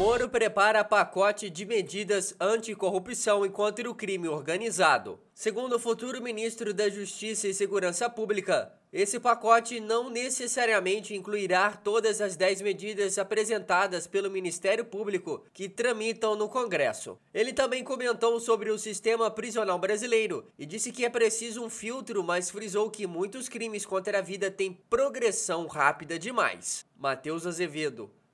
Moro prepara pacote de medidas anticorrupção e contra o crime organizado. Segundo o futuro ministro da Justiça e Segurança Pública, esse pacote não necessariamente incluirá todas as 10 medidas apresentadas pelo Ministério Público que tramitam no Congresso. Ele também comentou sobre o sistema prisional brasileiro e disse que é preciso um filtro, mas frisou que muitos crimes contra a vida têm progressão rápida demais. Matheus Azevedo,